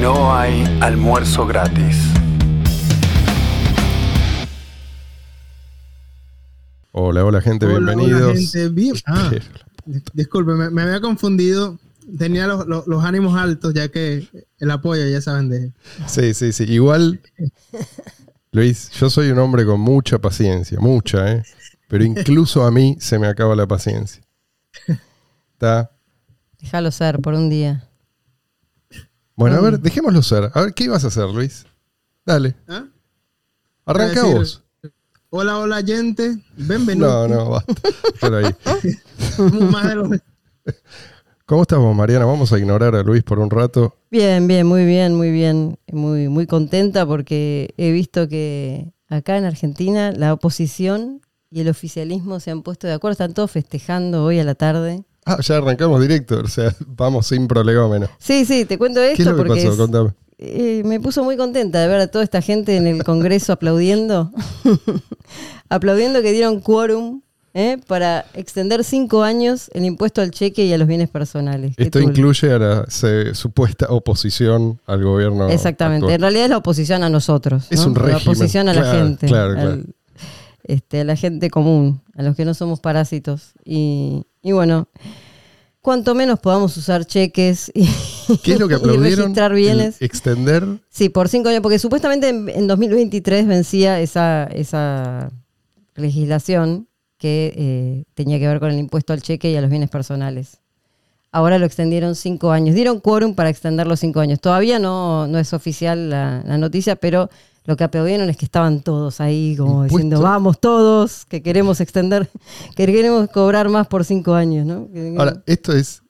No hay almuerzo gratis. Hola, hola gente, Hola, bienvenidos. hola, gente. Bien- ah, disculpe, me, me había confundido. Tenía los, los- los ánimos altos, ya que el apoyo, ya saben, de. Sí, sí, sí. Igual, Luis, yo soy un hombre con mucha paciencia, mucha, ¿eh? Pero incluso a mí se me acaba la paciencia. ¿Está? Déjalo ser por un día. Bueno, a ver, dejémoslo ser. A ver, ¿qué ibas a hacer, Luis? Dale, ¿Ah? arranca vos. Hola, hola, gente. Bienvenido. No, no, basta. Déjalo ahí. Más de lo- ¿Cómo estás vos, Mariana? Vamos a ignorar a Luis por un rato. Bien, bien, muy bien, muy bien. Muy, muy contenta porque he visto que acá en Argentina la oposición y el oficialismo se han puesto de acuerdo. Están todos festejando hoy a la tarde. Ah, ya arrancamos directo. O sea, vamos sin prolegómeno. Sí, sí, te cuento esto ¿Qué es lo que porque pasó? es- Contame. eh, me puso muy contenta de ver a toda esta gente en el Congreso aplaudiendo. aplaudiendo que dieron quórum ¿eh? para extender cinco años el impuesto al cheque y a los bienes personales. Esto incluye a la se- supuesta oposición al gobierno. Exactamente. actual. En realidad es la oposición a nosotros. Es ¿no? un La régimen. oposición a la Claro, gente. claro, al- claro. este, a la gente común, a los que no somos parásitos. Y, y bueno, cuanto menos podamos usar cheques y, ¿Qué es lo que aplaudieron? registrar bienes. Extender. Sí, por cinco años, porque supuestamente en, en 2023 vencía esa, esa legislación que eh, tenía que ver con el impuesto al cheque y a los bienes personales. Ahora lo extendieron cinco años. Dieron quórum para extenderlo cinco años. Todavía no, no es oficial la, la noticia, pero lo que aplaudieron es que estaban todos ahí como Impuesto. diciendo, vamos todos, que queremos extender, que queremos cobrar más por cinco años, ¿no? Ahora, esto es.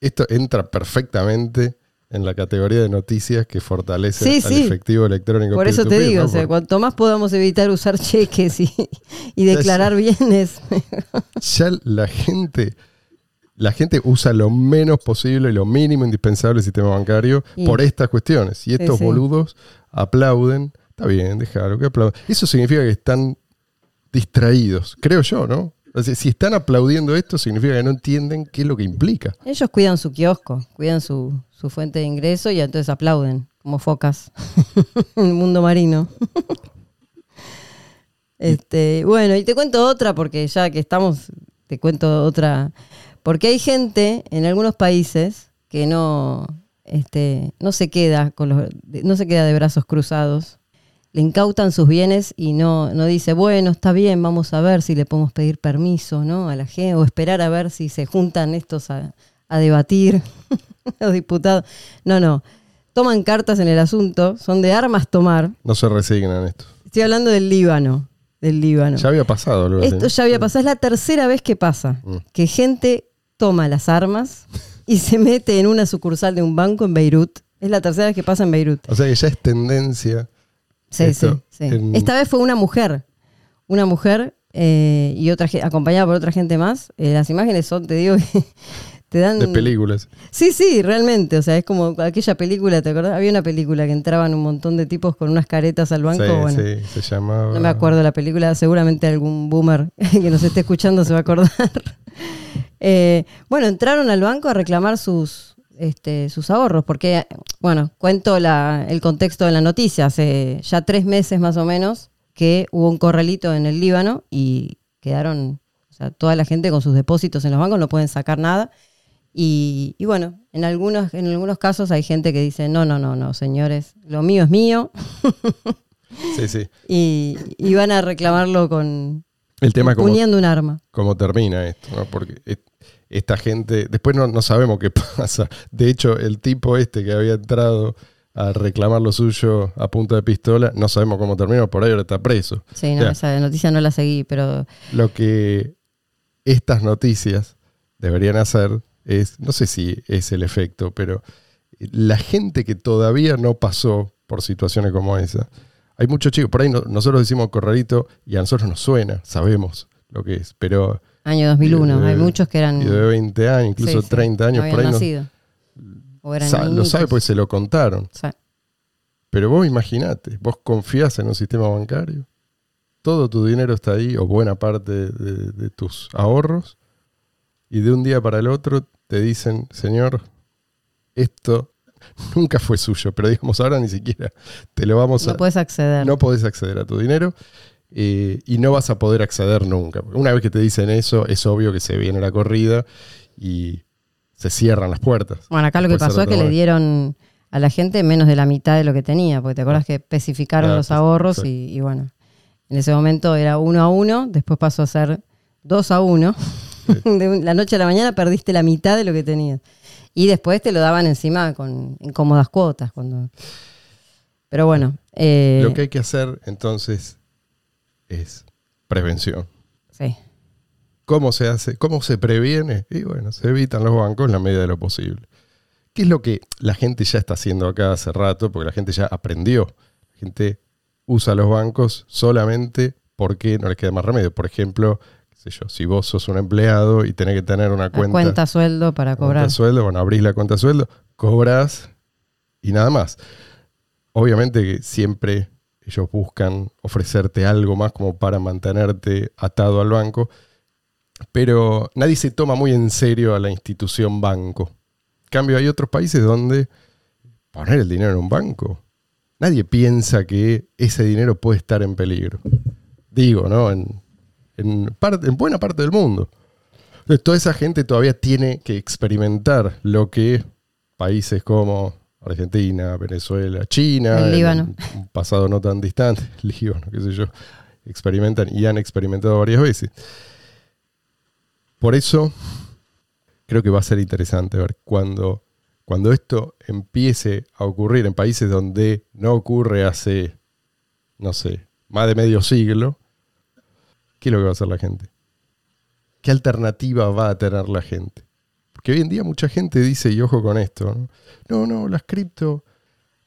Esto entra perfectamente en la categoría de noticias que fortalece Sí, al sí. efectivo electrónico. Por eso te digo, ¿no? o sea, cuanto más podamos evitar usar cheques y, y declarar bienes. Ya la gente. La gente usa lo menos posible, lo mínimo indispensable del sistema bancario Y- por estas cuestiones. Y estos boludos aplauden. Está bien, déjalo que aplauden. Eso significa que están distraídos, creo yo, ¿no? Si están aplaudiendo esto, significa que no entienden qué es lo que implica. Ellos cuidan su kiosco, cuidan su, su fuente de ingreso y entonces aplauden, como focas en el mundo marino. este, bueno, y te cuento otra, porque ya que estamos, te cuento otra. Porque hay gente en algunos países que no, este, no se queda con los, no se queda de brazos cruzados. Le incautan sus bienes y no, no dice, bueno, está bien, vamos a ver si le podemos pedir permiso ¿no? a la gente o esperar a ver si se juntan estos a, a debatir, los diputados. No, no. Toman cartas en el asunto, son de armas tomar. No se resignan esto. Estoy hablando del Líbano. Del Líbano. Ya había pasado. Esto ya había pasado, es la tercera vez que pasa, Mm. que gente toma las armas y se mete en una sucursal de un banco en Beirut. Es la tercera vez que pasa en Beirut. O sea que ya es tendencia. Sí, Esto, sí, sí. en- Esta vez fue una mujer. Una mujer eh, y otra acompañada por otra gente más. Eh, las imágenes son, te digo, te dan. de películas. Sí, sí, realmente. O sea, es como aquella película, ¿te acordás? Había una película que entraban un montón de tipos con unas caretas al banco. sí, bueno, sí, se llamaba. no me acuerdo la película, seguramente algún boomer que nos esté escuchando se va a acordar. Eh, bueno, entraron al banco a reclamar sus, este, sus ahorros, porque, bueno, cuento la- el contexto de la noticia. Hace ya tres meses más o menos que hubo un corralito en el Líbano y quedaron, o sea, toda la gente con sus depósitos en los bancos no pueden sacar nada. Y, y bueno, en algunos, en algunos casos hay gente que dice, no, no, no, no, señores, lo mío es mío. Sí, sí. y, y van a reclamarlo con El tema poniendo un arma. cómo termina esto, ¿no? Porque esta gente. Después no, no sabemos qué pasa. De hecho, el tipo este que había entrado a reclamar lo suyo a punta de pistola, no sabemos cómo terminó, por ahí ahora está preso. Sí, no, Ya. esa noticia no la seguí, pero Lo que estas noticias deberían hacer es, no sé si es el efecto, pero la gente que todavía no pasó por situaciones como esa, hay muchos chicos, por ahí no- nosotros decimos corralito y a nosotros nos suena, sabemos lo que es, pero año 2001, de- hay muchos que eran... y de 20 años, incluso sí, sí, 30 años, no por ahí habían no, nacido. O eran sa- lo sabe porque se lo contaron. Pero vos imaginate, vos confías en un sistema bancario, todo tu dinero está ahí, o buena parte de, de tus ahorros, y de un día para el otro te dicen, señor, esto nunca fue suyo, pero digamos ahora ni siquiera te lo vamos a... No puedes acceder. No podés acceder a tu dinero eh, y no vas a poder acceder nunca. Una vez que te dicen eso, es obvio que se viene la corrida y se cierran las puertas. Bueno, acá lo que pasó es que le dieron a la gente menos de la mitad de lo que tenía, porque te acuerdas que especificaron Ah, los ahorros y, y bueno, en ese momento era uno a uno, después pasó a ser dos a uno. De la noche a la mañana perdiste la mitad de lo que tenías. Y después te lo daban encima con en cómodas cuotas. Cuando... Pero bueno, eh, Lo que hay que hacer entonces es prevención. sí. ¿Cómo se hace? ¿Cómo se previene? Y bueno, se evitan los bancos en la medida de lo posible. ¿Qué es lo que la gente ya está haciendo acá hace rato? Porque la gente ya aprendió. La gente usa los bancos solamente porque no les queda más remedio. Por ejemplo, qué sé yo, si vos sos un empleado y tenés que tener una cuenta, cuenta, sueldo para cuenta cobrar. sueldo, bueno, abrís la cuenta sueldo, cobras y nada más. Obviamente que siempre ellos buscan ofrecerte algo más como para mantenerte atado al banco, pero nadie se toma muy en serio a la institución banco. En cambio, hay otros países donde poner el dinero en un banco, nadie piensa que ese dinero puede estar en peligro. Digo, ¿no? En, en, buena parte del mundo. Entonces, toda esa gente todavía tiene que experimentar lo que países como Argentina, Venezuela, China, El en Líbano. un pasado no tan distante, Líbano, qué sé yo, experimentan y han experimentado varias veces. Por eso creo que va a ser interesante ver cuando, cuando esto empiece a ocurrir en países donde no ocurre hace, no sé, más de medio siglo, ¿qué es lo que va a hacer la gente? ¿Qué alternativa va a tener la gente? Porque hoy en día mucha gente dice, y ojo con esto, ¿no? No, no, las cripto,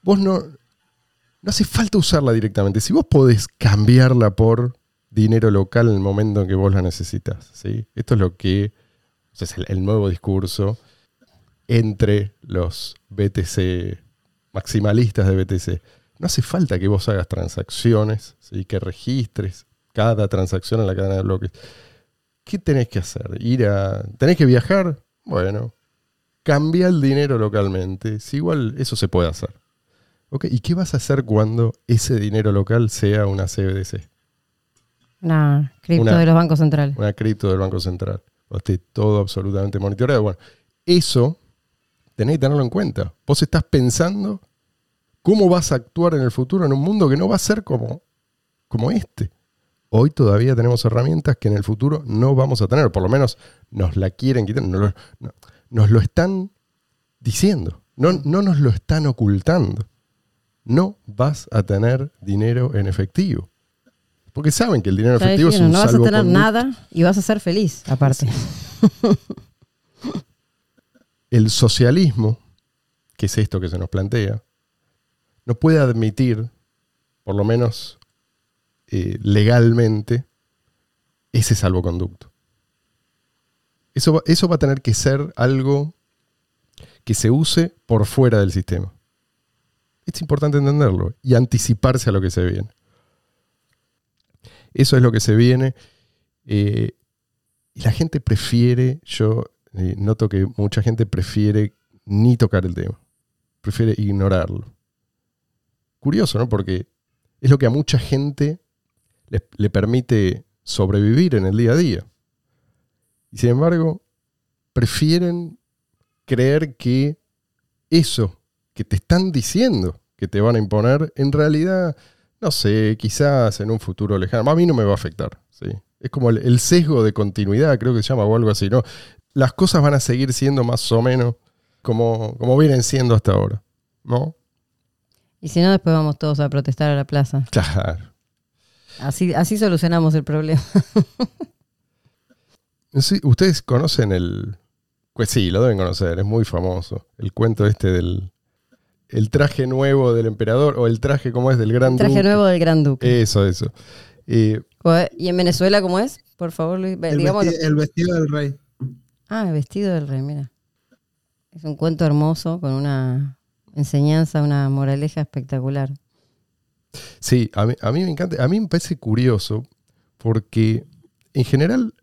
vos no, no hace falta usarla directamente. Si vos podés cambiarla por dinero local en el momento en que vos la necesitas, ¿sí? Esto es lo que es el, el nuevo discurso entre los BTC maximalistas de BTC. No hace falta que vos hagas transacciones, ¿sí? que registres cada transacción en la cadena de bloques. ¿Qué tenés que hacer? Ir a. ¿Tenés que viajar? Bueno, cambia el dinero localmente. Si igual eso se puede hacer. Ok, ¿Y qué vas a hacer cuando ese dinero local sea una CBDC? Una cripto Una- de los bancos centrales. Una cripto del Banco Central. O esté todo absolutamente monitoreado. Bueno, eso tenés que tenerlo en cuenta. Vos estás pensando cómo vas a actuar en el futuro en un mundo que no va a ser como, como este. Hoy todavía tenemos herramientas que en el futuro no vamos a tener, por lo menos nos la quieren quitar, nos lo, no- nos lo están diciendo, no, no nos lo están ocultando. No vas a tener dinero en efectivo. Porque saben que el dinero en efectivo es un no vas a tener nada y vas a ser feliz, aparte. el socialismo, que es esto que se nos plantea, no puede admitir, por lo menos eh, legalmente, ese salvoconducto. Eso va, eso va a tener que ser algo que se use por fuera del sistema. Es importante entenderlo y anticiparse a lo que se viene. Eso es lo que se viene. eh, y la gente prefiere, yo eh, noto que mucha gente prefiere ni tocar el tema. Prefiere ignorarlo. Curioso, ¿no? Porque es lo que a mucha gente le, le permite sobrevivir en el día a día. Y sin embargo, prefieren creer que eso que te están diciendo que te van a imponer, en realidad, no sé, quizás en un futuro lejano, a mí no me va a afectar. ¿sí? Es como el, el sesgo de continuidad, creo que se llama, o algo así, ¿no? Las cosas van a seguir siendo más o menos como, como vienen siendo hasta ahora, ¿no? Y si no, después vamos todos a protestar a la plaza. Claro. Así, así solucionamos el problema. Sí, Ustedes conocen el. Pues sí, lo deben conocer, es muy famoso. El cuento este del. El traje nuevo del emperador, o el traje, ¿cómo es? Del gran Traje duque. nuevo del Gran Duque. Eso, eso. Eh, ¿Y en Venezuela cómo es? Por favor, Luis. El, digamos el vestido del rey. Ah, el vestido del rey, mira. Es un cuento hermoso con una enseñanza, una moraleja espectacular. Sí, a mí, a mí me encanta, a mí me parece curioso porque en general,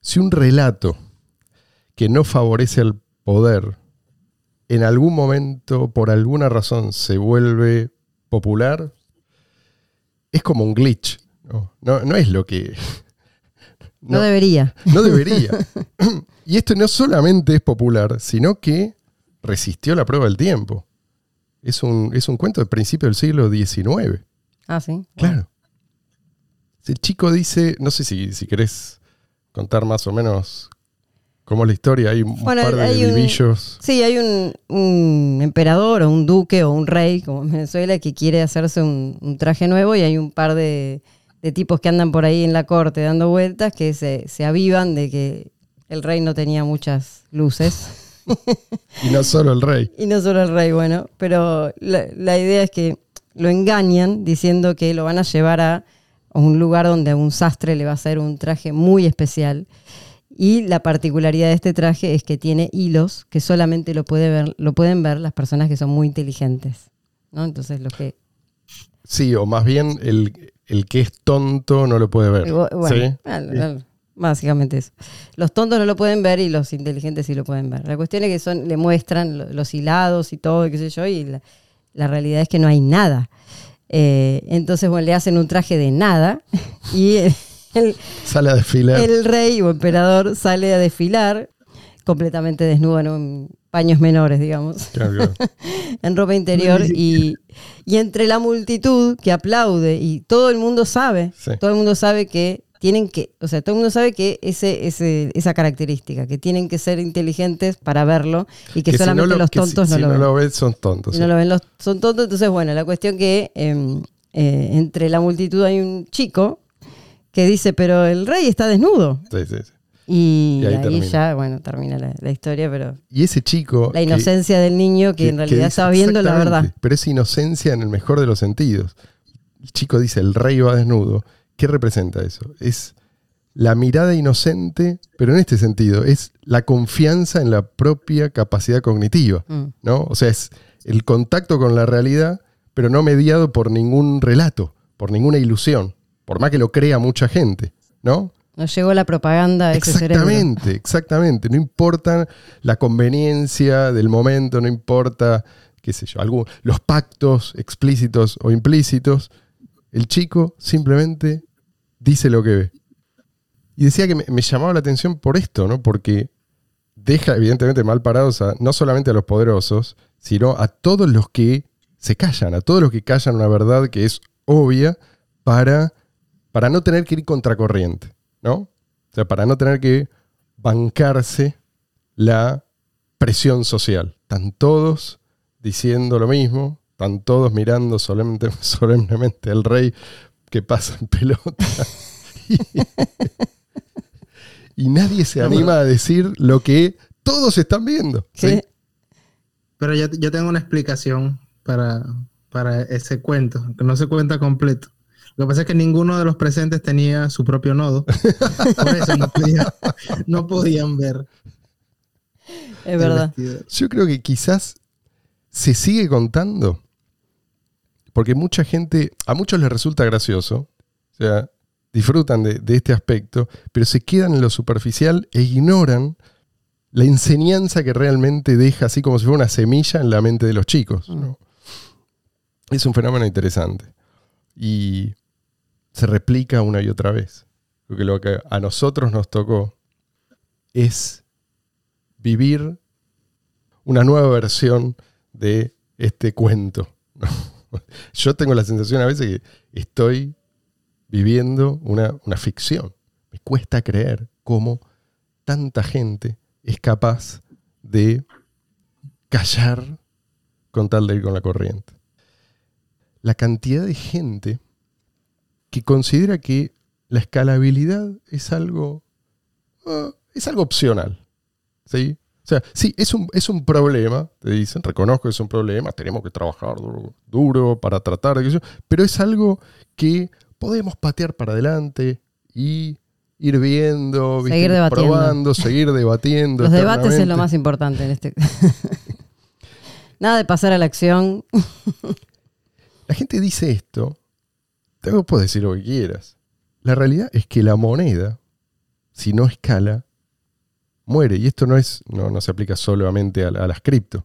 si un relato que no favorece al poder en algún momento, por alguna razón, se vuelve popular, es como un glitch. No, no, no es lo que. No, debería. No debería. y esto no solamente es popular, sino que resistió la prueba del tiempo. Es un, es un cuento del principio del siglo XIX. Ah, sí. Claro. El chico dice, no sé si, si querés contar más o menos cómo es la historia, hay un Bueno, par de libillos. Sí, hay un, un emperador o un duque o un rey, como en Venezuela, que quiere hacerse un, un traje nuevo y hay un par de, de tipos que andan por ahí en la corte dando vueltas que se, se avivan de que el rey no tenía muchas luces. Y no solo el rey. Y no solo el rey, bueno, pero la, la idea es que lo engañan diciendo que lo van a llevar a un lugar donde a un sastre le va a hacer un traje muy especial. Y la particularidad de este traje es que tiene hilos que solamente lo, puede ver, lo pueden ver las personas que son muy inteligentes. ¿no? Entonces, lo que. Sí, o más bien el, el que es tonto no lo puede ver. Bueno, ¿Sí? bueno, básicamente eso. Los tontos no lo pueden ver y los inteligentes sí lo pueden ver. La cuestión es que son, le muestran lo- los hilados y todo, qué sé yo, y la, la realidad es que no hay nada. Eh, entonces, bueno, le hacen un traje de nada y el, el- Sale a desfilar. el rey o emperador sale a desfilar completamente desnudo, ¿no? en paños menores, digamos Claro, claro. en ropa interior y, y entre la multitud que aplaude y todo el mundo sabe, Sí. todo el mundo sabe que tienen que, o sea, todo el mundo sabe que ese, ese, esa característica, que tienen que ser inteligentes para verlo y que, solamente no lo- los que si- tontos si no lo ven. no lo ven, son tontos. Si no lo ven, los, son tontos. Entonces, bueno, la cuestión que em, eh, entre la multitud hay un chico que dice, pero el rey está desnudo. Sí, sí, sí. Y, Y ahí ya, bueno, termina la, la historia, pero Y ese chico. la que- inocencia del niño que, en realidad estaba viendo la verdad. Pero es inocencia en el mejor de los sentidos. El chico dice, el rey va desnudo. ¿Qué representa eso? Es la mirada inocente, pero en este sentido, es la confianza en la propia capacidad cognitiva. Mm. ¿no? O sea, es el contacto con la realidad, pero no mediado por ningún relato, por ninguna ilusión, por más que lo crea mucha gente, ¿no? Nos llegó la propaganda ese cerebro. Exactamente, exactamente. No importa la conveniencia del momento, no importa, qué sé yo, algún, los pactos explícitos o implícitos. El chico simplemente dice lo que ve. Y decía que me, llamaba la atención por esto, ¿no? Porque deja evidentemente mal parados a, no solamente a los poderosos, sino a todos los que se callan, a todos los que callan una verdad que es obvia para, para no tener que ir contracorriente, ¿no? O sea, para no tener que bancarse la presión social. Están todos diciendo lo mismo, están todos mirando solemnemente, solemnemente al rey que pasa en pelota. y nadie se anima a decir lo que todos están viendo. ¿sí? Sí. Pero yo, yo tengo una explicación para, para ese cuento, que no se cuenta completo. Lo que pasa es que ninguno de los presentes tenía su propio nodo. Por eso no, podía- no podían ver. Es verdad. Yo creo que quizás se sigue contando porque mucha gente, a muchos les resulta gracioso, o sea, disfrutan de, de este aspecto, pero se quedan en lo superficial e ignoran la enseñanza que realmente deja, así como si fuera una semilla en la mente de los chicos. ¿no? Es un fenómeno interesante y se replica una y otra vez. Porque lo que a nosotros nos tocó es vivir una nueva versión de este cuento. ¿no? Yo tengo la sensación a veces que estoy viviendo una, una ficción. Me cuesta creer cómo tanta gente es capaz de callar con tal de ir con la corriente. La cantidad de gente que considera que la escalabilidad es algo, ah, es algo opcional. ¿sí? O sea, sí, es un, es un problema, te dicen, reconozco que es un problema, tenemos que trabajar duro, duro para tratar de eso, pero es algo que podemos patear para adelante y ir viendo, ¿viste? Seguir debatiendo. probando, seguir debatiendo. Los debates es lo más importante en este. Nada de pasar a la acción. La gente dice esto, te puedes decir lo que quieras. La realidad es que la moneda, si no escala, muere. Y esto no es, no, no se aplica solamente a, la- a las cripto.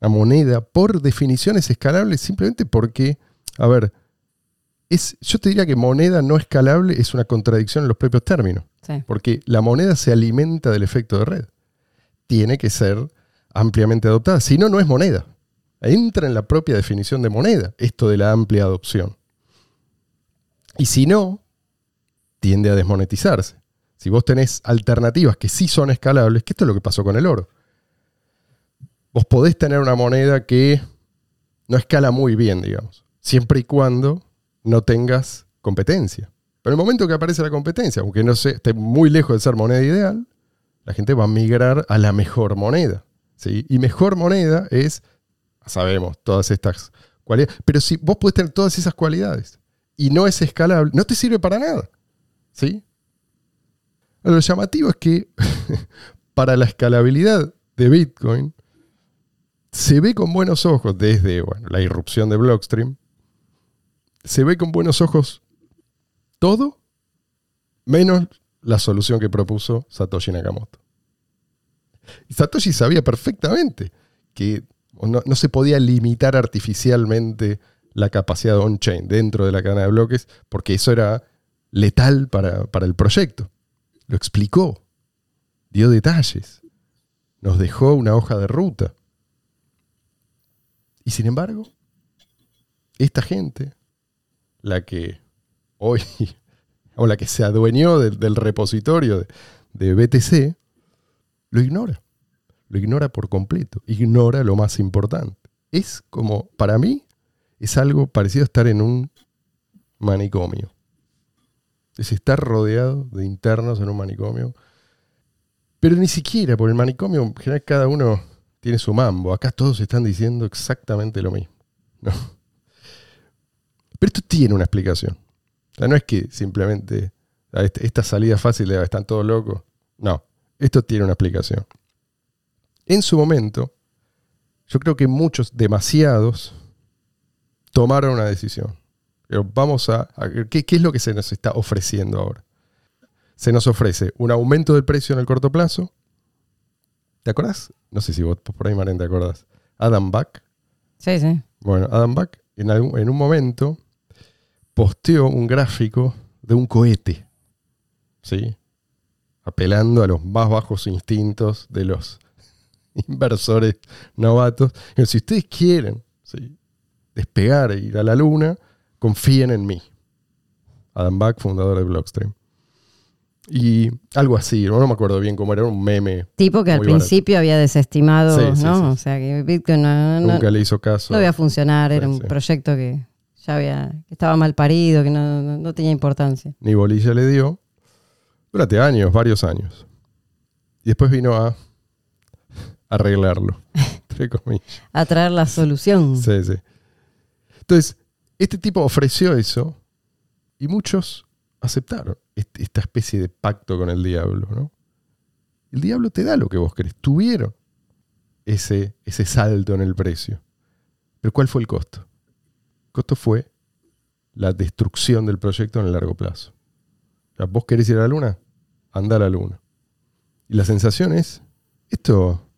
La moneda, por definición, es escalable simplemente porque, a ver, es, yo te diría que moneda no escalable es una contradicción en los propios términos. Sí. Porque la moneda se alimenta del efecto de red. Tiene que ser ampliamente adoptada. Si no, no es moneda. Entra en la propia definición de moneda, esto de la amplia adopción. Y si no, tiende a desmonetizarse. Si vos tenés alternativas que sí son escalables, que esto es lo que pasó con el oro. Vos podés tener una moneda que no escala muy bien, digamos, siempre y cuando no tengas competencia. Pero en el momento que aparece la competencia, aunque no se, esté muy lejos de ser moneda ideal, la gente va a migrar a la mejor moneda. ¿sí? Y mejor moneda es, sabemos, todas estas cualidades. Pero si vos podés tener todas esas cualidades y no es escalable, no te sirve para nada. ¿sí? Lo llamativo es que para la escalabilidad de Bitcoin se ve con buenos ojos desde bueno, la irrupción de Blockstream, se ve con buenos ojos todo menos la solución que propuso Satoshi Nakamoto. Satoshi sabía perfectamente que no, no se podía limitar artificialmente la capacidad on-chain dentro de la cadena de bloques, porque eso era letal para, para el proyecto. Lo explicó, dio detalles, nos dejó una hoja de ruta. Y sin embargo, esta gente, la que hoy, o la que se adueñó del, repositorio de, de BTC, lo ignora. Lo ignora por completo. Ignora lo más importante. Es como, para mí, es algo parecido a estar en un manicomio. Es estar rodeado de internos en un manicomio. Pero ni siquiera por el manicomio, en general cada uno tiene su mambo. Acá todos están diciendo exactamente lo mismo. ¿no? Pero esto tiene una explicación. O sea, no es que simplemente ah, este- esta salida fácil de "Ah, están todos locos. No, esto tiene una explicación. En su momento, yo creo que muchos, demasiados, tomaron una decisión. Pero vamos a, ¿qué, qué es lo que se nos está ofreciendo ahora? Se nos ofrece un aumento del precio en el corto plazo. ¿Te acordás? No sé si vos por ahí, Maren, te acordás. Adam Back. Sí, sí. Bueno, Adam Back en, algún- en un momento posteó un gráfico de un cohete. ¿Sí? Apelando a los más bajos instintos de los inversores novatos. Si ustedes quieren ¿sí? despegar e ir a la luna, confíen en mí. Adam Back, fundador de Blockstream. Y algo así, no, No me acuerdo bien cómo era, un meme. Tipo que al barato. principio había desestimado, Sí, ¿no? sí. O sea, que Bitcoin no, no- Nunca le hizo caso. no iba a funcionar, era un proyecto que ya había, que estaba mal parido, que no, no- no tenía importancia. ni bolilla le dio durante años, varios años. Y después vino a arreglarlo, entre comillas. A traer la solución. Sí, sí. Entonces, este tipo ofreció eso y muchos aceptaron esta especie de pacto con el diablo, ¿no? El diablo te da lo que vos querés. Tuvieron ese, ese salto en el precio. Pero ¿cuál fue el costo? El costo fue la destrucción del proyecto en el largo plazo. O sea, vos querés ir a la luna, anda a la luna. Y la sensación es, esto,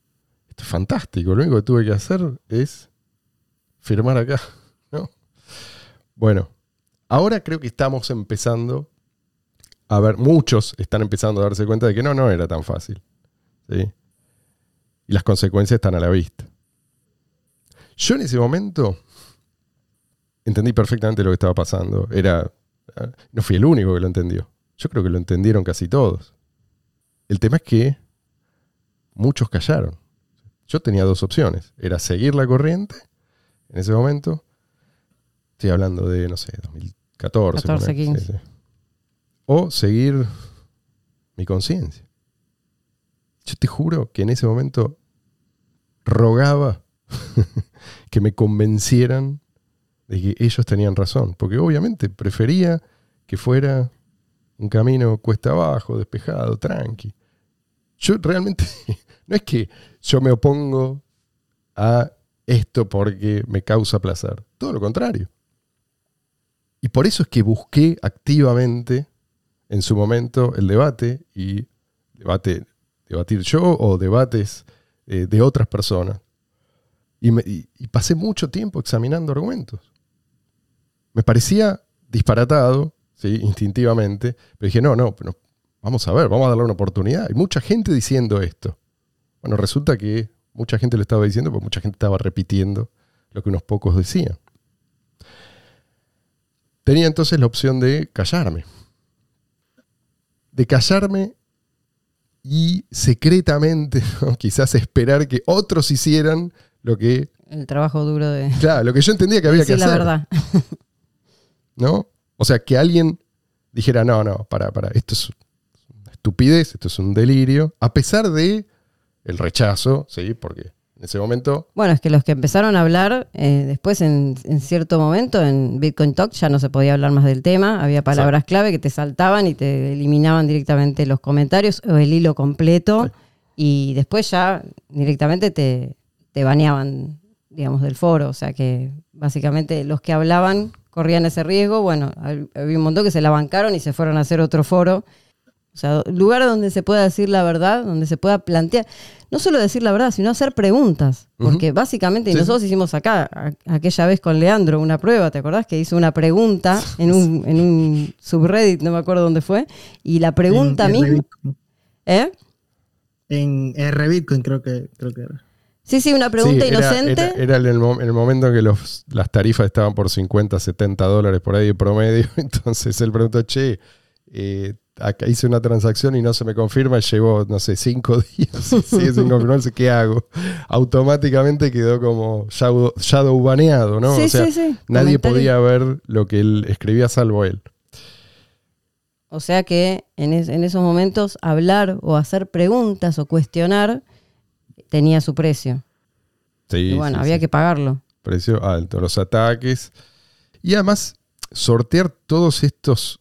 esto es fantástico, lo único que tuve que hacer es firmar acá. Bueno, ahora creo que estamos empezando a ver, muchos están empezando a darse cuenta de que no, no era tan fácil. ¿sí? Y las consecuencias están a la vista. Yo en ese momento entendí perfectamente lo que estaba pasando. Era, ah, no fui el único que lo entendió. Yo creo que lo entendieron casi todos. El tema es que muchos callaron. Yo tenía dos opciones. Era seguir la corriente en ese momento. Estoy hablando de, no sé, 2014. 14, ponele. 15. Sí, sí. O seguir mi conciencia. Yo te juro que en ese momento rogaba que me convencieran de que ellos tenían razón. Porque obviamente prefería que fuera un camino cuesta abajo, despejado, tranqui. Yo realmente, no es que yo me opongo a esto porque me causa placer. Todo lo contrario. Y por eso es que busqué activamente en su momento el debate y debate, debatir yo o debates eh, de otras personas. Y, me- y- pasé mucho tiempo examinando argumentos. Me parecía disparatado, ¿sí? instintivamente, pero dije, no, no, pero vamos a ver, vamos a darle una oportunidad. Hay mucha gente diciendo esto. Bueno, resulta que mucha gente lo estaba diciendo porque mucha gente estaba repitiendo lo que unos pocos decían. Tenía entonces la opción de callarme. De callarme y secretamente, ¿no? quizás esperar que otros hicieran lo que, El trabajo duro de claro, lo que yo entendía que había que hacer. la verdad. ¿no? O sea, que alguien dijera, no, no, para, para, esto es una estupidez, esto es un delirio, a pesar de el rechazo, ¿sí? Porque en ese momento, Bueno, es que los que empezaron a hablar, eh, después en, en cierto momento en Bitcoin Talk ya no se podía hablar más del tema, había palabras clave que te saltaban y te eliminaban directamente los comentarios o el hilo completo. Sí. y después ya directamente te, te baneaban, digamos, del foro, o sea que básicamente los que hablaban corrían ese riesgo, bueno, hab- había un montón que se la bancaron y se fueron a hacer otro foro. O sea, lugar donde se pueda decir la verdad, donde se pueda plantear, no solo decir la verdad, sino hacer preguntas. Porque básicamente, y Sí, nosotros hicimos acá, a- aquella vez con Leandro, una prueba, ¿te acordás? Que hizo una pregunta en un, en un subreddit, no me acuerdo dónde fue, y la pregunta en, misma... Rbitcoin. ¿Eh? En R-Bitcoin creo que, creo que era. Sí, sí, una pregunta sí, era- inocente. Era, era en, el, mo- en el momento en que los, las tarifas estaban por 50, 70 dólares por ahí de promedio. Entonces él preguntó, che, eh, hice una transacción y no se me confirma, llevo, no sé, cinco días y sigue sin confirmarse, ¿qué hago? Automáticamente quedó como shadow, shadow baneado, ¿no? Sí, o sea, sí, sí. nadie Comentario. podía ver lo que él escribía salvo él. O sea que en, es- en esos momentos hablar o hacer preguntas o cuestionar tenía su precio. Sí, y bueno, sí, había sí. que pagarlo. precio alto, los ataques. Y además, sortear todos estos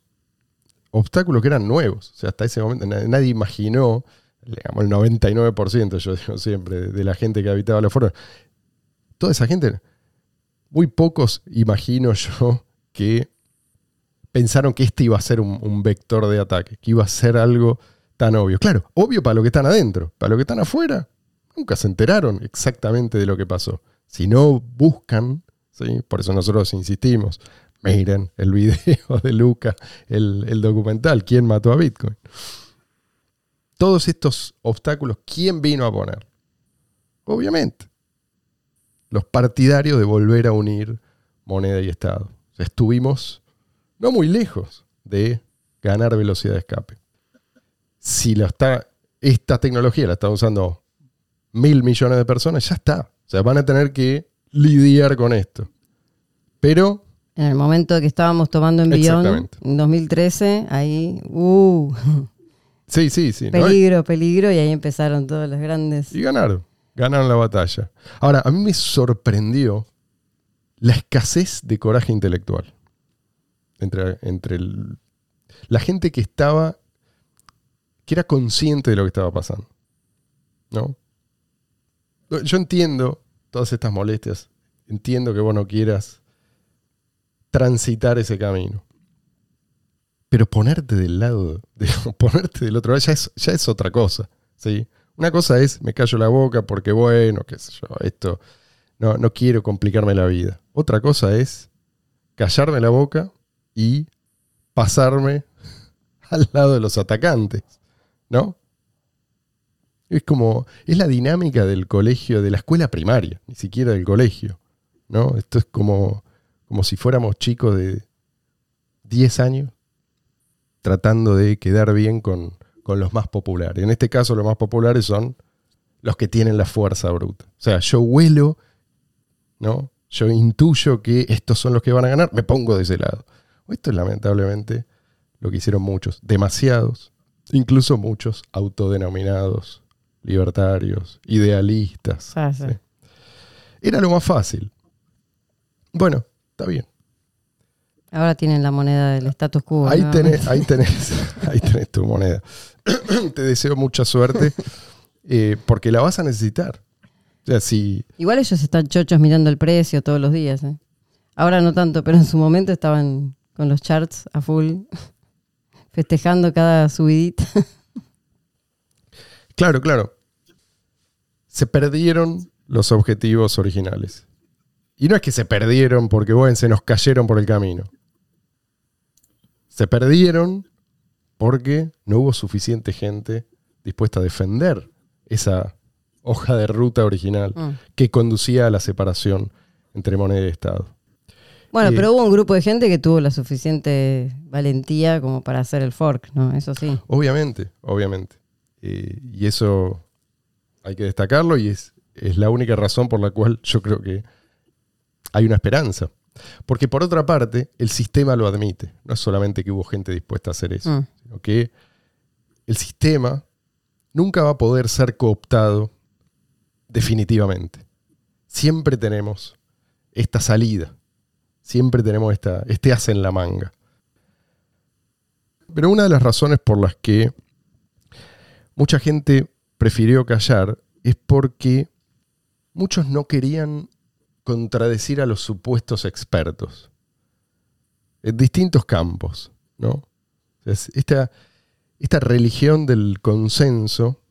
obstáculos que eran nuevos. O sea, hasta ese momento na- nadie imaginó, digamos, el 99%, yo digo siempre, de, la gente que habitaba los foros. Toda esa gente, muy pocos imagino yo que pensaron que este iba a ser un, un vector de ataque, que iba a ser algo tan obvio. Claro, obvio para los que están adentro, para los que están afuera, nunca se enteraron exactamente de lo que pasó. Si no buscan, ¿sí? por eso nosotros insistimos, miren el video de Luca, el, documental, ¿Quién mató a Bitcoin? Todos estos obstáculos, ¿quién vino a poner? Obviamente, los partidarios de volver a unir moneda y Estado. Estuvimos no muy lejos de ganar velocidad de escape. Si la está, esta tecnología la están usando mil millones de personas, ya está. O sea, van a tener que lidiar con esto. Pero, En el momento que estábamos tomando envión, Exactamente. en 2013, ahí, uh, sí, sí, sí. ¿no? peligro, peligro, y ahí empezaron todos los grandes. Y ganaron. Ganaron la batalla. Ahora, a mí me sorprendió la escasez de coraje intelectual. Entre, entre el- la gente que estaba, que era consciente de lo que estaba pasando. ¿No? Yo entiendo todas estas molestias. Entiendo que vos no quieras transitar ese camino. Pero ponerte del lado, de- ponerte del otro lado, ya es, otra cosa. ¿sí? Una cosa es, me callo la boca porque bueno, qué sé yo, esto, no, no quiero complicarme la vida. Otra cosa es callarme la boca y pasarme al lado de los atacantes, ¿no? Es como, es la dinámica del colegio, de la escuela primaria, ni siquiera del colegio, ¿no? Esto es como, como si fuéramos chicos de 10 años tratando de quedar bien con, con los más populares. En este caso, los más populares son los que tienen la fuerza bruta. O sea, yo huelo, ¿no? Yo intuyo que estos son los que van a ganar, me pongo de ese lado. Esto es lamentablemente lo que hicieron muchos, demasiados, incluso muchos autodenominados libertarios, idealistas. Ah, sí. Sí. Era lo más fácil. Bueno, está bien. Ahora tienen la moneda del status quo. Ahí tenés, ahí tenés, ahí tenés tu moneda. Te deseo mucha suerte eh, porque la vas a necesitar. O sea, si Igual ellos están chochos mirando el precio todos los días. ¿eh? Ahora no tanto, pero en su momento estaban con los charts a full, festejando cada subidita. Claro, claro. Se perdieron los objetivos originales. Y no es que se perdieron porque, bueno, se nos cayeron por el camino. Se perdieron porque no hubo suficiente gente dispuesta a defender esa hoja de ruta original Mm. que conducía a la separación entre moneda y Estado. Bueno, pero hubo un grupo de gente que tuvo la suficiente valentía como para hacer el fork, ¿no? Eso sí. Obviamente, obviamente. Eh, y eso hay que destacarlo y es, es la única razón por la cual yo creo que hay una esperanza. Porque por otra parte, el sistema lo admite. No es solamente que hubo gente dispuesta a hacer eso, Mm. sino que el sistema nunca va a poder ser cooptado definitivamente. Siempre tenemos esta salida. Siempre tenemos esta, este as en la manga. Pero una de las razones por las que mucha gente prefirió callar es porque muchos no querían contradecir a los supuestos expertos en distintos campos, ¿no? Es- Esta, esta religión del consenso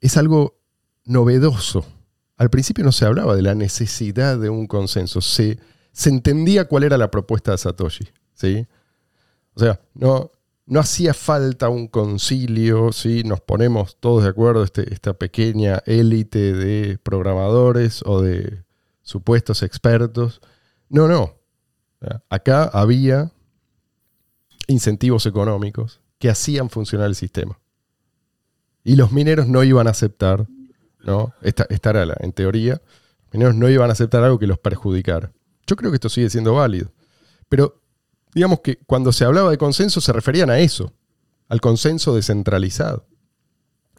es algo novedoso. Al principio no se hablaba de la necesidad de un consenso, se, se entendía cuál era la propuesta de Satoshi, ¿sí? O sea, no, no hacía falta un concilio, ¿sí? Nos ponemos todos de acuerdo, este- esta pequeña élite de programadores o de supuestos expertos. No, no. Acá había incentivos económicos que hacían funcionar el sistema. Y los mineros no iban a aceptar, ¿no? Esta, esta la, en teoría, los mineros no iban a aceptar algo que los perjudicara. Yo creo que esto sigue siendo válido. Pero digamos que cuando se hablaba de consenso se referían a eso, al consenso descentralizado.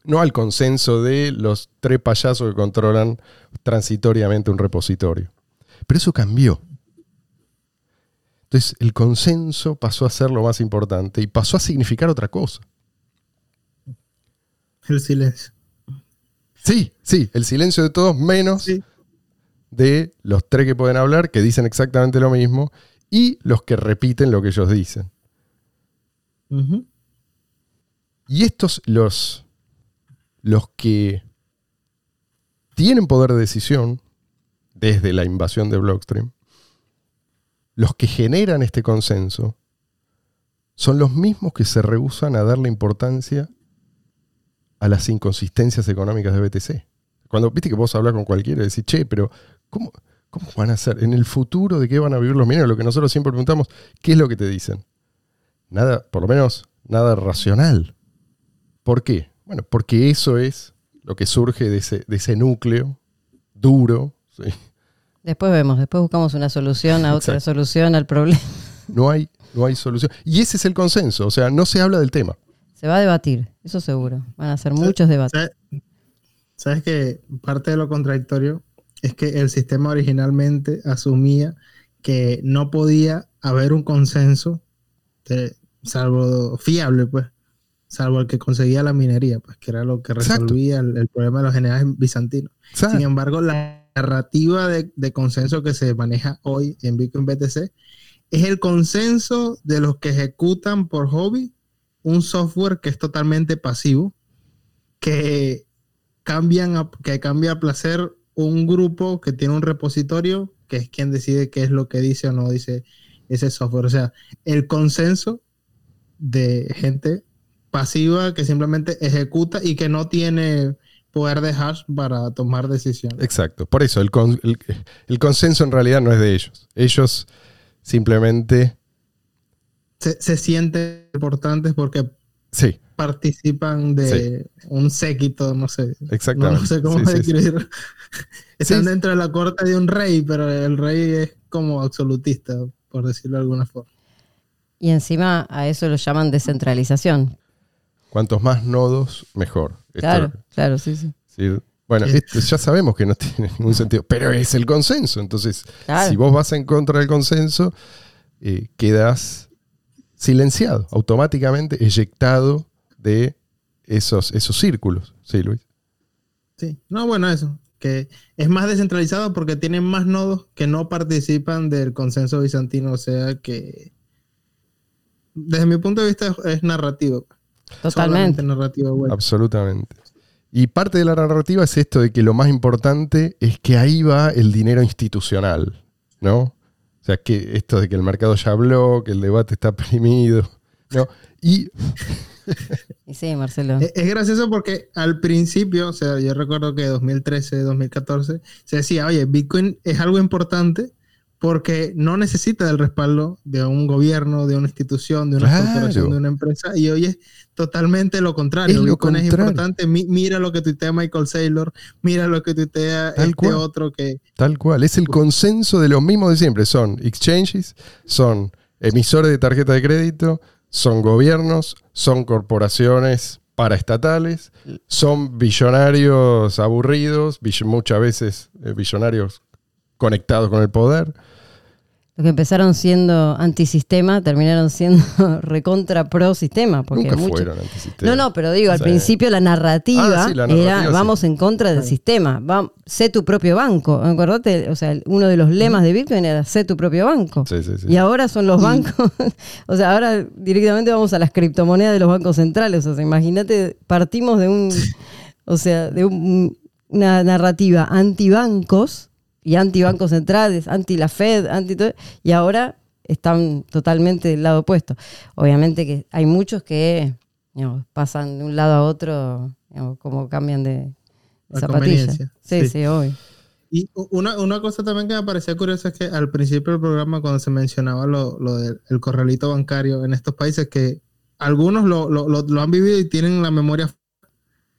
No al consenso de los tres payasos que controlan transitoriamente un repositorio. Pero eso cambió. Entonces el consenso pasó a ser lo más importante y pasó a significar otra cosa. El silencio. Sí, sí, el silencio de todos menos Sí. de los tres que pueden hablar, que dicen exactamente lo mismo, y los que repiten lo que ellos dicen. Y estos, los, los que tienen poder de decisión desde la invasión de Blockstream, los que generan este consenso, son los mismos que se rehusan a darle importancia a las inconsistencias económicas de BTC. Cuando viste que vos hablas con cualquiera y decís, che, pero ¿cómo, ¿cómo van a hacer? En el futuro, ¿de qué van a vivir los mineros? Lo que nosotros siempre preguntamos, ¿qué es lo que te dicen? Nada, por lo menos, nada racional. ¿Por qué? Bueno, porque eso es lo que surge de ese, de ese núcleo duro. ¿sí? Después vemos, después buscamos una solución a otra Exacto. solución al problema. No hay, no hay solución. Y ese es el consenso, o sea, no se habla del tema. Se va a debatir, eso seguro. Van a ser muchos debates. ¿Sabes? ¿Sabes que parte de lo contradictorio es que el sistema originalmente asumía que no podía haber un consenso, de- salvo fiable, pues, salvo el que conseguía la minería, pues, que era lo que resolvía el, el problema de los generales bizantinos. Exacto. Sin embargo, la narrativa de, de consenso que se maneja hoy en Bitcoin BTC es el consenso de los que ejecutan por hobby un software que es totalmente pasivo, que cambian a, que cambia a placer un grupo que tiene un repositorio, que es quien decide qué es lo que dice o no dice ese software. O sea, el consenso de gente pasiva que simplemente ejecuta y que no tiene poder de hash para tomar decisiones. Exacto. Por eso, el, con- el- el consenso en realidad no es de ellos. Ellos simplemente, Se, se sienten importantes porque sí, participan de un séquito, no sé. Exactamente. no sé cómo Sí, sí, sí. describir. Están Sí. dentro de la corte de un rey, pero el rey es como absolutista, por decirlo de alguna forma. Y encima a eso lo llaman descentralización. Cuantos más nodos, mejor. Esto- Claro, claro, sí, sí. Sí, Bueno, esto ya sabemos que no tiene ningún sentido, pero es el consenso. Entonces, Claro. si vos vas en contra del consenso, eh, quedas silenciado, automáticamente eyectado de esos, esos círculos. Sí, Luis. Sí, no, bueno, eso. Que es más descentralizado porque tienen más nodos que no participan del consenso bizantino. O sea que, desde mi punto de vista, es, es narrativo. Totalmente. Solamente narrativo web. Absolutamente. Y parte de la narrativa es esto de que lo más importante es que ahí va el dinero institucional, ¿no? O sea, que esto de que el mercado ya habló, que el debate está oprimido, ¿no? Y Y sí, Marcelo. Es, es gracioso porque al principio, o sea, yo recuerdo que 2013, 2014, se decía, oye, Bitcoin es algo importante porque no necesita del respaldo de un gobierno, de una institución, de una Claro. corporación, de una empresa. Y hoy es totalmente lo contrario. Es lo Bitcoin es contrario. importante. Mi- mira lo que tuitea Michael Saylor, mira lo que tuitea Tal este cual. otro que... Tal cual, es el consenso de los mismos de siempre. Son exchanges, son emisores de tarjeta de crédito, son gobiernos, son corporaciones paraestatales, son billonarios aburridos, bill- muchas veces eh, billonarios conectados con el poder. Los que empezaron siendo antisistema terminaron siendo recontra pro sistema. Porque Nunca mucho- fueron antisistema. No, no, pero digo, al Sí. principio la narrativa, Ah, sí, la narrativa, era sí. vamos en contra del sistema, vam- sé tu propio banco. Acordate, o sea, uno de los lemas de Bitcoin era sé tu propio banco. Sí, sí, sí. Y ahora son los bancos, o sea, ahora directamente vamos a las criptomonedas de los bancos centrales. O sea, imagínate, partimos de un, o sea, de un- una narrativa antibancos y antibancos centrales, anti la Fed, anti todo, y ahora están totalmente del lado opuesto. Obviamente que hay muchos que digamos, pasan de un lado a otro, digamos, como cambian de A zapatilla. Sí, Sí. sí, obvio. Y una, una cosa también que me parecía curiosa es que al principio del programa, cuando se mencionaba lo, lo del el corralito bancario en estos países, que algunos lo, lo- lo- lo han vivido y tienen la memoria,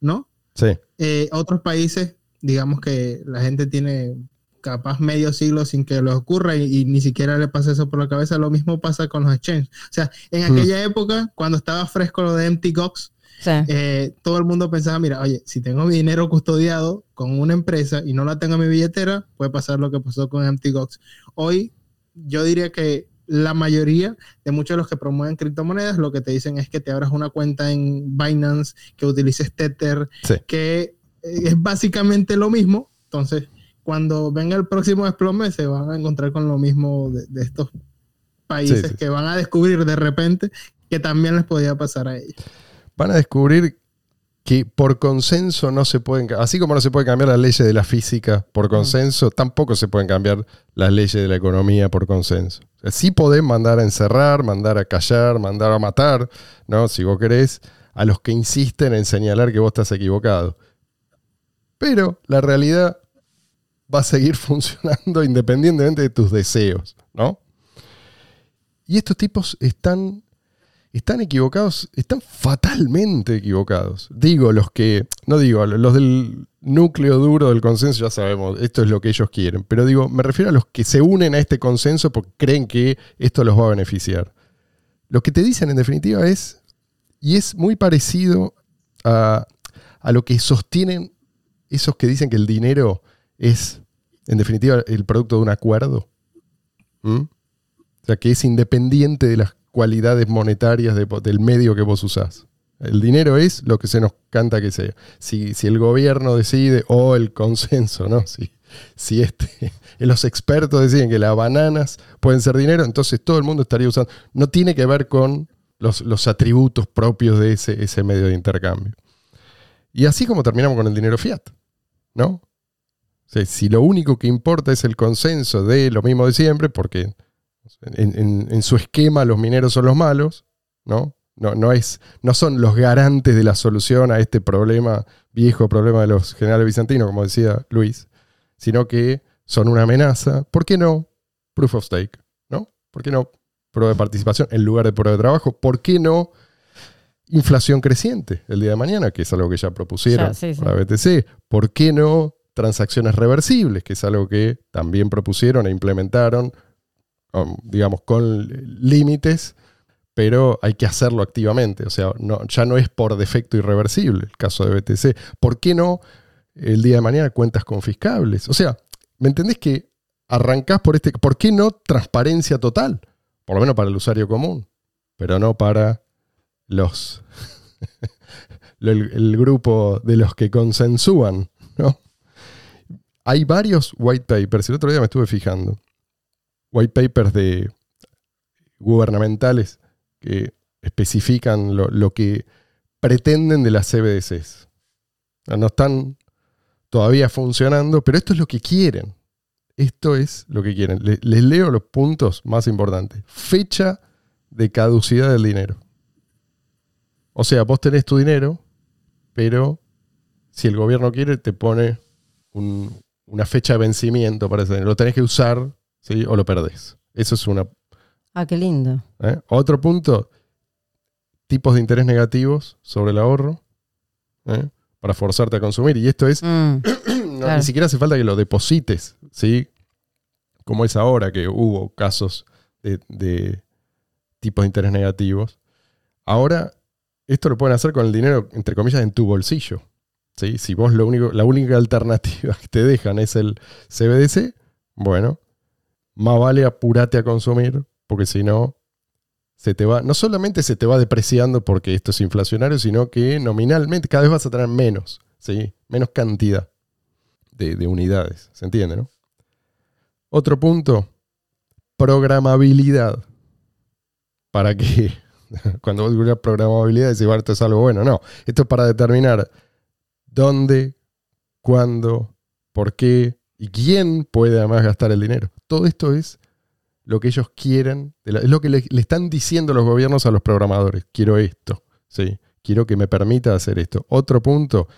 ¿no? Sí. Eh, otros países, digamos que la gente tiene capaz medio siglo sin que les ocurra y, y ni siquiera le pasa eso por la cabeza. Lo mismo pasa con los exchanges. O sea, en Mm. aquella época, cuando estaba fresco lo de Empty Gox, Sí. eh, todo el mundo pensaba, mira, oye, si tengo mi dinero custodiado con una empresa y no la tengo en mi billetera, puede pasar lo que pasó con MTGOX. Hoy, yo diría que la mayoría de muchos de los que promueven criptomonedas lo que te dicen es que te abras una cuenta en Binance, que utilices Tether, Sí. que eh, es básicamente lo mismo. Entonces, cuando venga el próximo desplome, se van a encontrar con lo mismo de, de estos países Sí, sí. que van a descubrir de repente que también les podía pasar a ellos. Van a descubrir que por consenso no se pueden, así como no se puede cambiar las leyes de la física por consenso, tampoco se pueden cambiar las leyes de la economía por consenso. Sí podés mandar a encerrar, mandar a callar, mandar a matar, ¿no? Si vos querés, a los que insisten en señalar que vos estás equivocado. Pero la realidad va a seguir funcionando independientemente de tus deseos, ¿no? Y estos tipos están están equivocados, están fatalmente equivocados. Digo, los que, no digo, los del núcleo duro del consenso, ya sabemos, esto es lo que ellos quieren, pero digo, me refiero a los que se unen a este consenso porque creen que esto los va a beneficiar. Lo que te dicen en definitiva es, y es muy parecido a, a lo que sostienen esos que dicen que el dinero es, en definitiva, el producto de un acuerdo. O sea, que es independiente de las cualidades monetarias de- del medio que vos usás. El dinero es lo que se nos canta que sea. Si, si el gobierno decide, o el consenso, ¿no? Si, si este, los expertos deciden que las bananas pueden ser dinero, entonces todo el mundo estaría usando. No tiene que ver con los, los atributos propios de ese, ese medio de intercambio. Y así como terminamos con el dinero fiat, ¿no? Si lo único que importa es el consenso de lo mismo de siempre, porque en, en- en su esquema los mineros son los malos, ¿no? No, no, es, no son los garantes de la solución a este problema, viejo problema de los generales bizantinos, como decía Luis, sino que son una amenaza. ¿Por qué no proof of stake? ¿No? ¿Por qué no prueba de participación en lugar de prueba de trabajo? ¿Por qué no inflación creciente el día de mañana, que es algo que ya propusieron Ya, sí, sí. para BTC? ¿Por qué no transacciones reversibles, que es algo que también propusieron e implementaron um, digamos, con límites, pero hay que hacerlo activamente. O sea, no- ya no es por defecto irreversible el caso de BTC. ¿Por qué no el día de mañana cuentas confiscables? O sea, ¿me entendés que arrancás por este... ¿Por qué no transparencia total? Por lo menos para el usuario común, pero no para los... el, el grupo de los que consensúan, ¿no? Hay varios white papers, el otro día me estuve fijando white papers de gubernamentales que especifican lo, que pretenden de las CBDCs. No están todavía funcionando, pero esto es lo que quieren. Esto es lo que quieren. Le- Les leo los puntos más importantes. Fecha de caducidad del dinero. O sea, vos tenés tu dinero, pero si el gobierno quiere, te pone un- una fecha de vencimiento para ese. Lo tenés que usar ¿sí? o lo perdés. Eso es una. Ah, qué lindo. ¿eh? Otro punto, tipos de interés negativos sobre el ahorro ¿eh? para forzarte a consumir. Y esto es Mm, no, Claro. Ni siquiera hace falta que lo deposites, ¿sí? Como es ahora que hubo casos de, de tipos de interés negativos. Ahora, esto lo pueden hacer con el dinero, entre comillas, en tu bolsillo. Si vos lo único, la única alternativa que te dejan es el CBDC, bueno, más vale apurate a consumir, porque si no, se te va, no solamente se te va depreciando porque esto es inflacionario, sino que nominalmente cada vez vas a tener menos, ¿sí? menos cantidad de, de unidades. ¿Se entiende, no? Otro punto, programabilidad. ¿Para qué? Cuando vos programabilidad, decís, esto es algo bueno. No, esto es para determinar dónde, cuándo, por qué y quién puede además gastar el dinero. Todo esto es lo que ellos la- es lo que le, están diciendo los gobiernos a los programadores. Quiero esto, ¿sí? quiero que me permita hacer esto. Otro punto,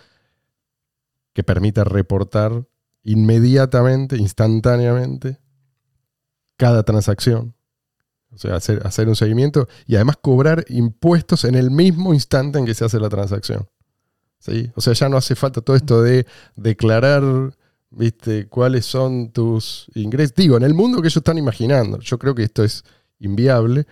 que permita reportar inmediatamente, instantáneamente, cada transacción. O sea, hacer un seguimiento y además cobrar impuestos en el mismo instante en que se hace la transacción. ¿Sí? O sea, ya no hace falta todo esto de declarar, ¿viste? cuáles son tus ingresos. Digo, en el mundo que ellos están imaginando. Yo creo que esto es inviable,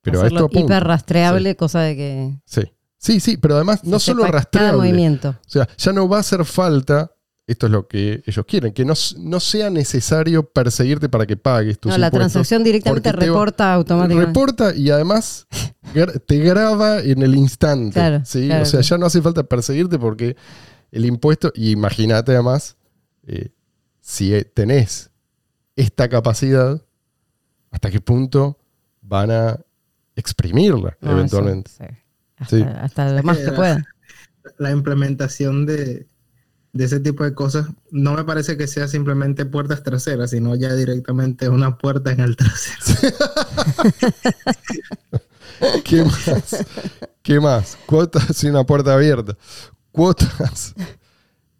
pero a esto apunta. hiper rastreable, cosa de que Sí. Sí, sí, pero además no solo cada rastreable. movimiento. O sea, ya no va a hacer falta, esto es lo que ellos quieren, que no, no sea necesario perseguirte para que pagues tus No, la impuestos. transacción directamente te reporta automáticamente. Reporta y además te graba en el instante. Claro, ¿sí? claro, o sea, ya no hace falta perseguirte porque el impuesto, y imagínate además, eh, si eh, tenés esta capacidad, ¿hasta qué punto van a exprimirla No, eventualmente? sí. Hasta, Sí. hasta lo más que Era- pueda. La implementación de, de ese tipo de cosas no me parece que sea simplemente puertas traseras, sino ya directamente una puerta en el trasero. ¿Qué más? ¿Qué más? Cuotas y una puerta abierta. Cuotas,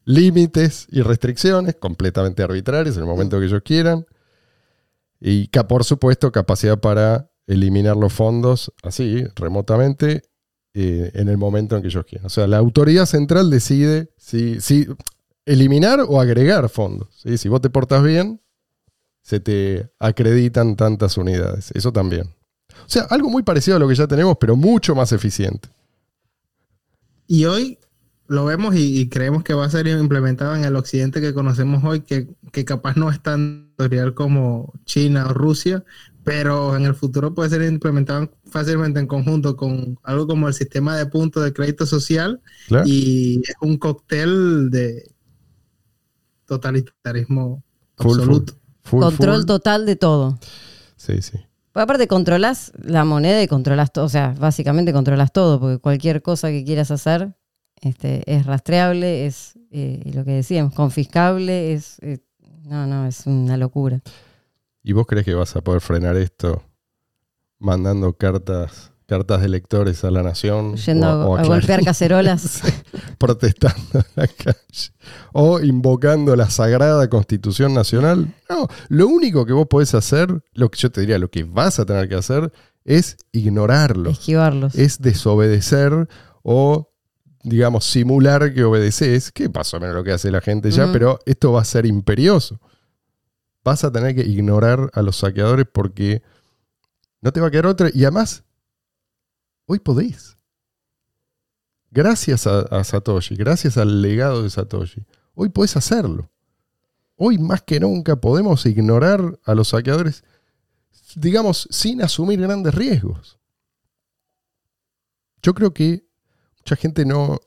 límites y restricciones completamente arbitrarias en el momento que ellos quieran. Y por supuesto, capacidad para eliminar los fondos así, remotamente, en el momento en que ellos quieran. O sea, la autoridad central decide si, si eliminar o agregar fondos. Si vos te portas bien, se te acreditan tantas unidades. Eso también. O sea, algo muy parecido a lo que ya tenemos, pero mucho más eficiente. Y hoy lo vemos y, y creemos que va a ser implementado en el occidente que conocemos hoy, que, que capaz no es tan territorial como China o Rusia, pero en el futuro puede ser implementado fácilmente en conjunto con algo como el sistema de puntos de crédito social Claro. y es un cóctel de totalitarismo Full, absoluto. Full, Control full. total de todo. Sí, sí. Pues aparte controlas la moneda y controlas todo, o sea, básicamente controlas todo, porque cualquier cosa que quieras hacer este, es rastreable, es eh, lo que decíamos, confiscable, es... eh, no, no, es una locura. ¿Y vos crees que vas a poder frenar esto mandando cartas cartas de lectores a la nación? Yendo o o a, a golpear cacerolas. Protestando en la calle. O invocando la sagrada Constitución Nacional. No, lo único que vos podés hacer, lo que yo te diría, lo que vas a tener que hacer, es ignorarlo. esquivarlos. es desobedecer o, digamos, simular que obedeces, que más o menos lo que hace la gente ya, pero esto va a ser imperioso. Vas a tener que ignorar a los saqueadores porque no te va a quedar otra. Y además, hoy podés. Gracias a, a Satoshi, gracias al legado de Satoshi, hoy podés hacerlo. Hoy más que nunca podemos ignorar a los saqueadores, digamos, sin asumir grandes riesgos. Yo creo que mucha gente no,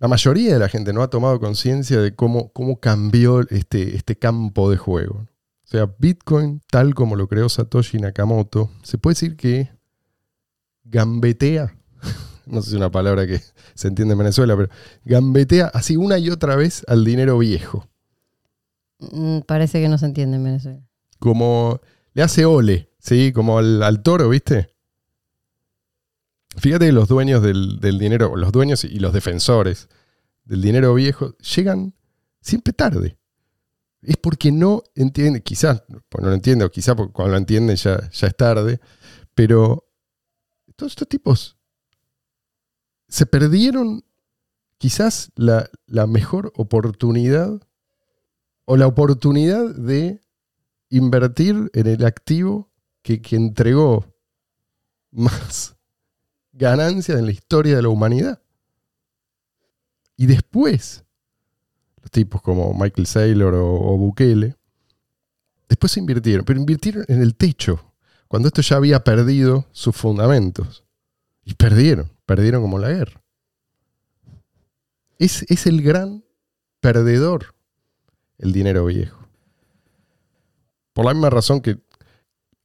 la mayoría de la gente no ha tomado conciencia de cómo, cómo cambió este, este campo de juego. O sea, Bitcoin, tal como lo creó Satoshi Nakamoto, se puede decir que gambetea no sé si es una palabra que se entiende en Venezuela, pero gambetea así una y otra vez al dinero viejo. Mm, Parece que no se entiende en Venezuela. Como le hace ole, ¿sí? Como al, al toro, ¿viste? Fíjate que los dueños del, dinero, los dueños y los defensores del dinero viejo llegan siempre tarde. Es porque no entienden, quizás, pues no lo entienden, o quizás porque cuando lo entienden ya, ya es tarde, pero todos estos tipos se perdieron quizás la, mejor oportunidad o la oportunidad de invertir en el activo que entregó más ganancias en la historia de la humanidad. Y después, los tipos como Michael Saylor o, o Bukele, después se invirtieron, pero invirtieron en el techo, cuando esto ya había perdido sus fundamentos. Y perdieron, perdieron como la guerra. Es, es el gran perdedor el dinero viejo. Por la misma razón que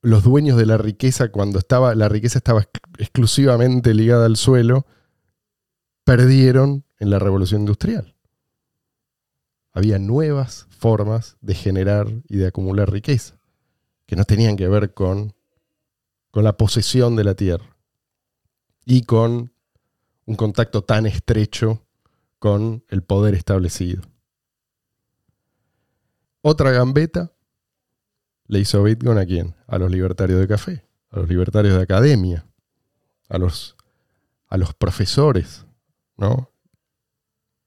los dueños de la riqueza, cuando estaba, la riqueza estaba exclusivamente ligada al suelo, perdieron en la revolución industrial. Había nuevas formas de generar y de acumular riqueza, que no tenían que ver con, con la posesión de la tierra y con un contacto tan estrecho con el poder establecido. Otra gambeta le hizo Bitcoin a quién? A los libertarios de café, a los libertarios de academia, a los, a los profesores, ¿no?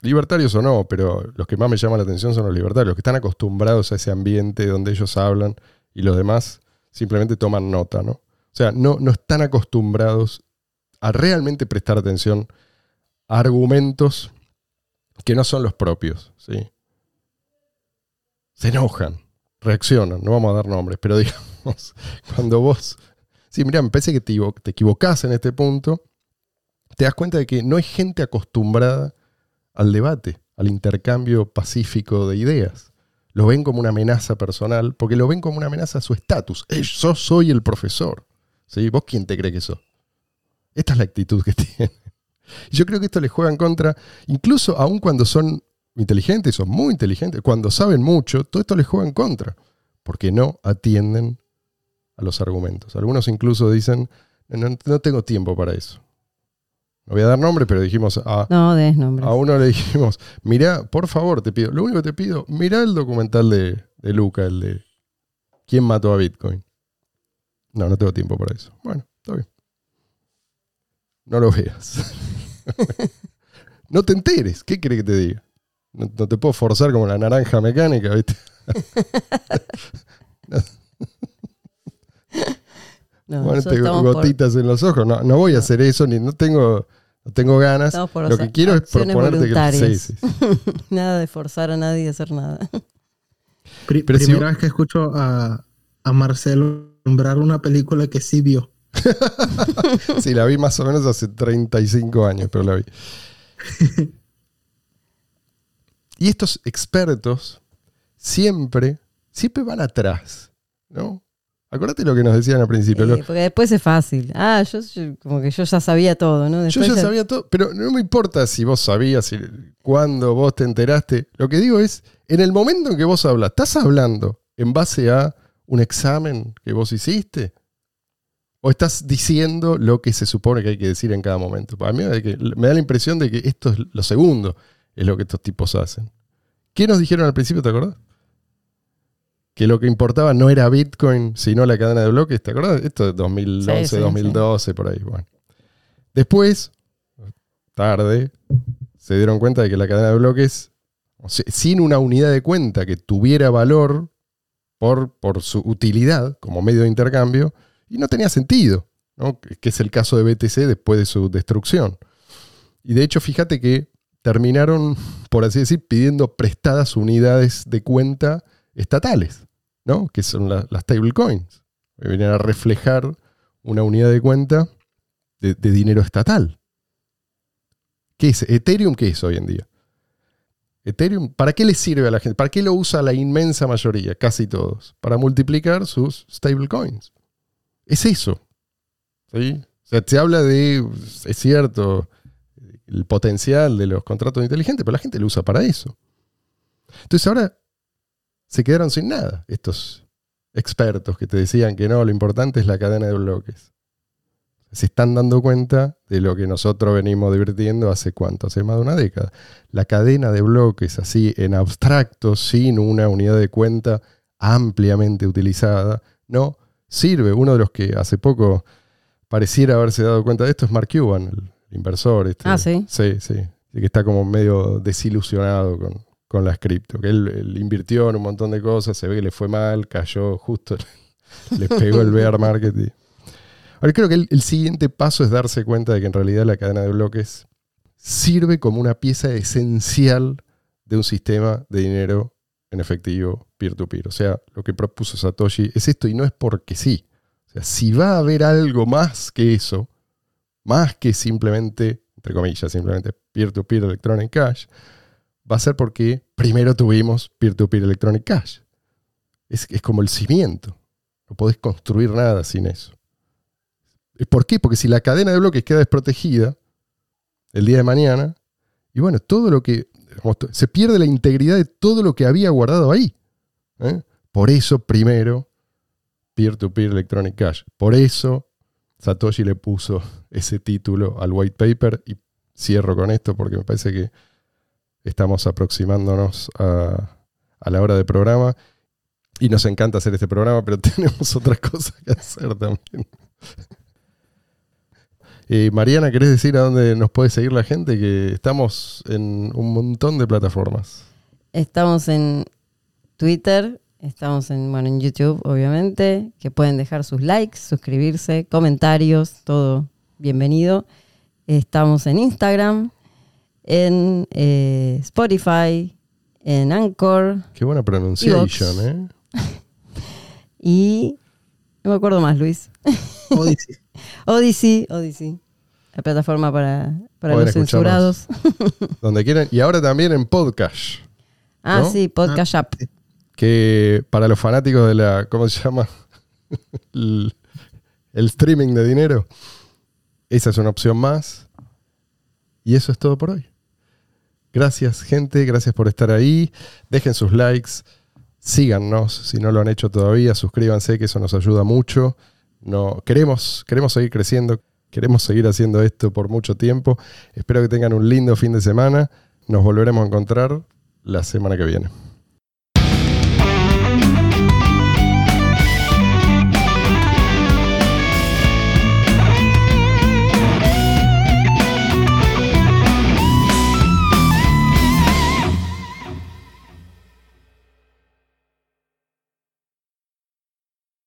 Libertarios o no, pero los que más me llaman la atención son los libertarios, los que están acostumbrados a ese ambiente donde ellos hablan y los demás simplemente toman nota, ¿no? O sea, no, no están acostumbrados a realmente prestar atención a argumentos que no son los propios, ¿sí? Se enojan, reaccionan, no vamos a dar nombres, pero digamos, cuando vos, sí, mira, me parece que te, te equivocás en este punto, te das cuenta de que no hay gente acostumbrada al debate, al intercambio pacífico de ideas. Lo ven como una amenaza personal, porque lo ven como una amenaza a su estatus. Eh, Yo soy el profesor. ¿Sí? ¿Vos quién te cree que sos? Esta es la actitud que tienen. Yo creo que esto les juega en contra, incluso aun cuando son inteligentes, son muy inteligentes, cuando saben mucho, todo esto les juega en contra, porque no atienden a los argumentos. Algunos incluso dicen, no, no tengo tiempo para eso. No voy a dar nombre, pero dijimos a, No, des a uno le dijimos, mirá, por favor, te pido, lo único que te pido, mirá el documental de, de Luca, el de ¿Quién mató a Bitcoin? No, no tengo tiempo para eso. Bueno, está bien. No lo veas. no te enteres. ¿Qué crees que te diga? No, no te puedo forzar como la naranja mecánica, ¿viste? No, Por- gotitas en los ojos. No, no voy a hacer eso, ni no tengo, no tengo ganas. Lo que quiero es proponerte que... Sí, sí. Nada de forzar a nadie a hacer nada. Pri- Pero primera vez que escucho a, a Marcelo nombrar una película que sí vio. Sí, la vi más o menos hace 35 años, pero la vi. Y estos expertos siempre, siempre van atrás, ¿no? Acuérdate lo que nos decían al principio. Eh, porque después es fácil. Ah, yo, yo- como que yo ya sabía todo, ¿no? yo ya sabía todo, pero no me importa si vos sabías, si, cuándo vos te enteraste. Lo que digo es, en el momento en que vos hablas, ¿estás hablando en base a un examen que vos hiciste? ¿O estás diciendo lo que se supone que hay que decir en cada momento? Para mí me da la impresión de que esto es lo segundo, es lo que estos tipos hacen. ¿Qué nos dijeron al principio, te acordás? Que lo que importaba no era Bitcoin, sino la cadena de bloques, ¿te acordás? Esto es 2011, Sí, sí, 2012, por ahí. Bueno. Después, tarde, se dieron cuenta de que la cadena de bloques, o sea, sin una unidad de cuenta que tuviera valor por, por su utilidad como medio de intercambio, y no tenía sentido, ¿no? que es el caso de BTC después de su destrucción. Y de hecho, fíjate que terminaron, por así decir, pidiendo prestadas unidades de cuenta estatales, ¿no? que son la- las stablecoins, que vienen a reflejar una unidad de cuenta de, dinero estatal. ¿Qué es? ¿Ethereum qué es hoy en día? Ethereum, ¿para qué le sirve a la gente? ¿Para qué lo usa la inmensa mayoría, casi todos? Para multiplicar sus stablecoins. Es eso. ¿sí? sea, se habla de, es cierto, el potencial de los contratos inteligentes, pero la gente lo usa para eso. Entonces ahora se quedaron sin nada estos expertos que te decían que no, lo importante es la cadena de bloques. Se están dando cuenta de lo que nosotros venimos divirtiendo hace cuánto, hace más de una década. La cadena de bloques así en abstracto, sin una unidad de cuenta ampliamente utilizada, no sirve. Uno de los que hace poco pareciera haberse dado cuenta de esto es Mark Cuban, el inversor. Este, Ah, ¿sí? Sí, sí. Que está como medio desilusionado con, con las cripto. Que él, invirtió en un montón de cosas, se ve que le fue mal, cayó justo, le pegó el bear market. y- Ahora creo que el, siguiente paso es darse cuenta de que en realidad la cadena de bloques sirve como una pieza esencial de un sistema de dinero en efectivo peer-to-peer. O sea, lo que propuso Satoshi es esto y no es porque sí. O sea, si va a haber algo más que eso, más que simplemente, entre comillas, simplemente peer-to-peer electronic cash, va a ser porque primero tuvimos peer-to-peer electronic cash. Es, como el cimiento. No podés construir nada sin eso. ¿Por qué? Porque si la cadena de bloques queda desprotegida el día de mañana, y bueno, todo lo que. Se pierde la integridad de todo lo que había guardado ahí. ¿eh? Por eso, primero, peer-to-peer electronic cash. Por eso, Satoshi le puso ese título al white paper. Y cierro con esto porque me parece que estamos aproximándonos a, a la hora de programa. Y nos encanta hacer este programa, pero tenemos otras cosas que hacer también. Eh, Mariana, ¿querés decir a dónde nos puede seguir la gente? Que estamos en un montón de plataformas. Estamos en Twitter, estamos en, bueno, en YouTube, obviamente, que pueden dejar sus likes, suscribirse, comentarios, todo bienvenido. Estamos en Instagram, en eh, Spotify, en Anchor Qué buena pronunciation, ¿eh? y no me acuerdo más, Luis. Odyssey. Odyssey, Odyssey, la plataforma para, para los censurados. Donde quieran. Y ahora también en podcast. Ah, ¿No? sí, Podcast App. Que para los fanáticos de la. ¿Cómo se llama? el, el streaming de dinero. Esa es una opción más. Y eso es todo por hoy. Gracias, gente. Gracias por estar ahí. Dejen sus likes. Síganos si no lo han hecho todavía. Suscríbanse, que eso nos ayuda mucho. No, queremos, queremos seguir creciendo. Queremos seguir haciendo esto por mucho tiempo. Espero que tengan un lindo fin de semana. Nos volveremos a encontrar la semana que viene.